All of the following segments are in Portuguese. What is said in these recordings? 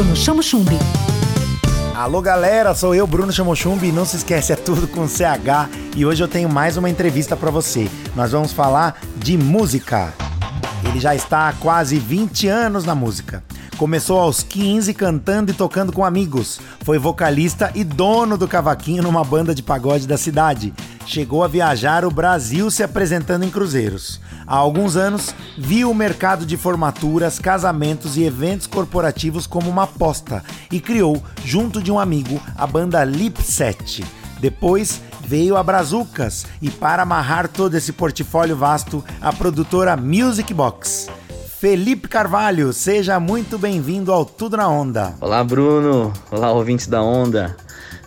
Bruno Chamo Chumbi. Alô galera, sou eu, Bruno Chamochumbi, e não se esquece, é tudo com CH e hoje eu tenho mais uma entrevista para você. Nós vamos falar de música. Ele já está há quase 20 anos na música. Começou aos 15 cantando e tocando com amigos. Foi vocalista e dono do cavaquinho numa banda de pagode da cidade. Chegou a viajar o Brasil se apresentando em cruzeiros. Há alguns anos, viu o mercado de formaturas, casamentos e eventos corporativos como uma aposta e criou, junto de um amigo, a banda Lip 7. Depois veio a Brazucas e, para amarrar todo esse portfólio vasto, a produtora Music Box. Felipe Carvalho, seja muito bem-vindo ao Tudo na Onda. Olá, Bruno. Olá, ouvintes da Onda.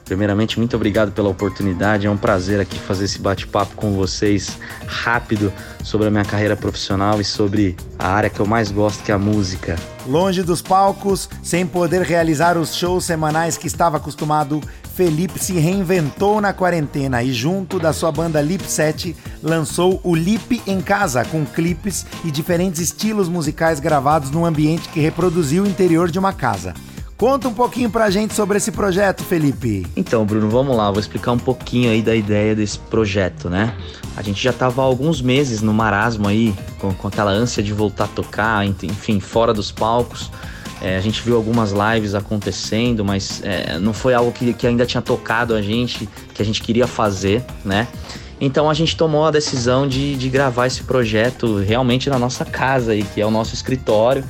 Primeiramente, muito obrigado pela oportunidade. É um prazer aqui fazer esse bate-papo com vocês rápido sobre a minha carreira profissional e sobre a área que eu mais gosto, que é a música. Longe dos palcos, sem poder realizar os shows semanais que estava acostumado, Felipe se reinventou na quarentena e, junto da sua banda Lip 7, lançou o Lip em Casa, com clipes e diferentes estilos musicais gravados num ambiente que reproduziu o interior de uma casa. Conta um pouquinho pra gente sobre esse projeto, Felipe. Então, Bruno, vamos lá, vou explicar um pouquinho aí da ideia desse projeto, né? A gente já tava há alguns meses no marasmo aí, com, com aquela ânsia de voltar a tocar, enfim, fora dos palcos. É, a gente viu algumas lives acontecendo, mas é, não foi algo que, que ainda tinha tocado a gente, que a gente queria fazer, né? Então a gente tomou a decisão de, de gravar esse projeto realmente na nossa casa aí, que é o nosso escritório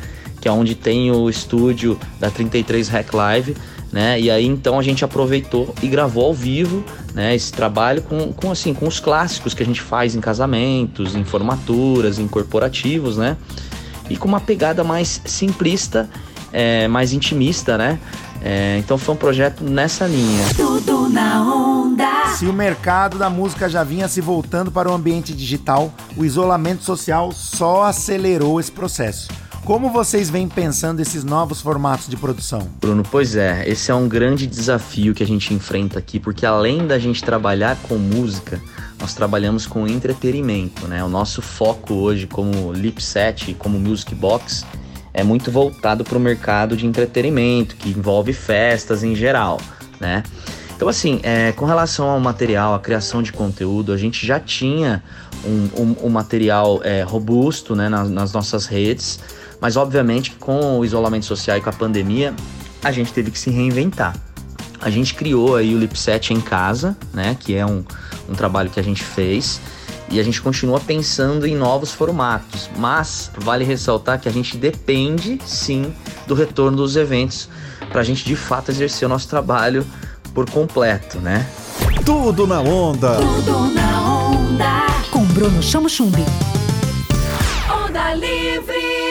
que é onde tem o estúdio da 33 Rec Live, né? E aí então a gente aproveitou e gravou ao vivo, né? Esse trabalho com, com assim com os clássicos que a gente faz em casamentos, em formaturas, em corporativos, né? E com uma pegada mais simplista, é, mais intimista, né? É, então foi um projeto nessa linha. Tudo na onda. Se o mercado da música já vinha se voltando para o ambiente digital, o isolamento social só acelerou esse processo. Como vocês vêm pensando esses novos formatos de produção? Bruno, pois é, esse é um grande desafio que a gente enfrenta aqui, porque além da gente trabalhar com música, nós trabalhamos com entretenimento, né? O nosso foco hoje como Lipset e como Music Box é muito voltado para o mercado de entretenimento, que envolve festas em geral, né? Então, assim, é, com relação ao material, a criação de conteúdo, a gente já tinha um, um, um material é, robusto né, nas, nas nossas redes, mas obviamente com o isolamento social e com a pandemia, a gente teve que se reinventar. A gente criou aí o Lipset em casa, né? Que é um, um trabalho que a gente fez. E a gente continua pensando em novos formatos. Mas vale ressaltar que a gente depende sim do retorno dos eventos para a gente de fato exercer o nosso trabalho por completo, né? Tudo na onda. Tudo na onda. Com Bruno Chamo Chumbi. Onda Livre.